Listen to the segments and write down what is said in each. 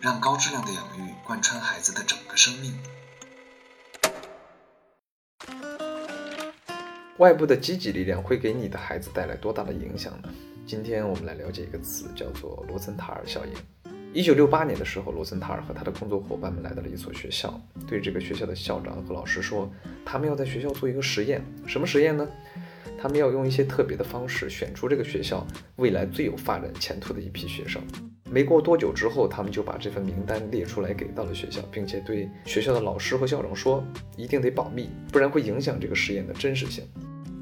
让高质量的养育贯穿孩子的整个生命。外部的积极力量会给你的孩子带来多大的影响呢？今天我们来了解一个词，叫做罗森塔尔效应。一九六八年的时候，罗森塔尔和他的工作伙伴们来到了一所学校，对这个学校的校长和老师说，他们要在学校做一个实验。什么实验呢？他们要用一些特别的方式选出这个学校未来最有发展前途的一批学生。没过多久之后，他们就把这份名单列出来给到了学校，并且对学校的老师和校长说，一定得保密，不然会影响这个实验的真实性。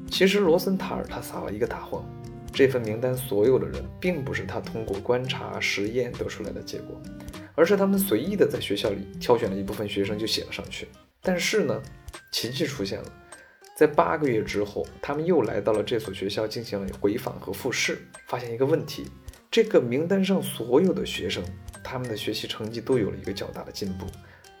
其实罗森塔尔他撒了一个大谎，这份名单所有的人并不是他通过观察实验得出来的结果，而是他们随意的在学校里挑选了一部分学生就写了上去。但是呢，奇迹出现了，在八个月之后，他们又来到了这所学校进行了回访和复试，发现一个问题：这个名单上所有的学生，他们的学习成绩都有了一个较大的进步，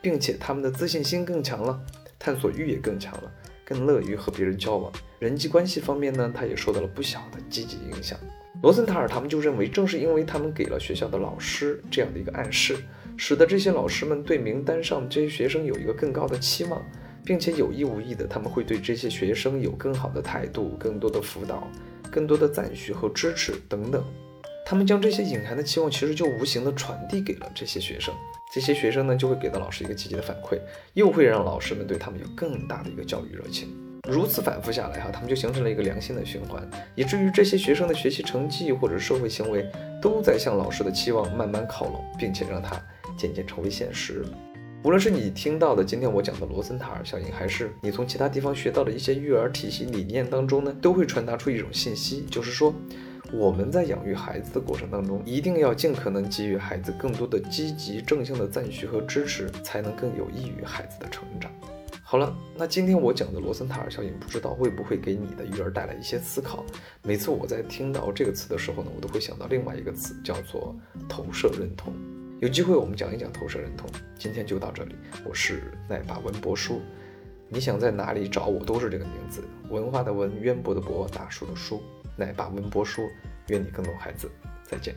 并且他们的自信心更强了，探索欲也更强了。更乐于和别人交往，人际关系方面呢，他也受到了不小的积极影响。罗森塔尔他们就认为，正是因为他们给了学校的老师这样的一个暗示，使得这些老师们对名单上这些学生有一个更高的期望，并且有意无意的，他们会对这些学生有更好的态度、更多的辅导、更多的赞许和支持等等。他们将这些隐含的期望，其实就无形的传递给了这些学生。这些学生呢，就会给到老师一个积极的反馈，又会让老师们对他们有更大的一个教育热情。如此反复下来，哈，他们就形成了一个良性的循环，以至于这些学生的学习成绩或者社会行为都在向老师的期望慢慢靠拢，并且让它渐渐成为现实。无论是你听到的今天我讲的罗森塔尔效应，还是你从其他地方学到的一些育儿体系理念当中呢，都会传达出一种信息，就是说。我们在养育孩子的过程当中，一定要尽可能给予孩子更多的积极正向的赞许和支持，才能更有益于孩子的成长。好了，那今天我讲的罗森塔尔效应，不知道会不会给你的育儿带来一些思考？每次我在听到这个词的时候呢，我都会想到另外一个词，叫做投射认同。有机会我们讲一讲投射认同。今天就到这里，我是奈法文博叔，你想在哪里找我都是这个名字，文化的文，渊博的博，大叔的叔。奶爸文博说：“愿你更懂孩子。”再见。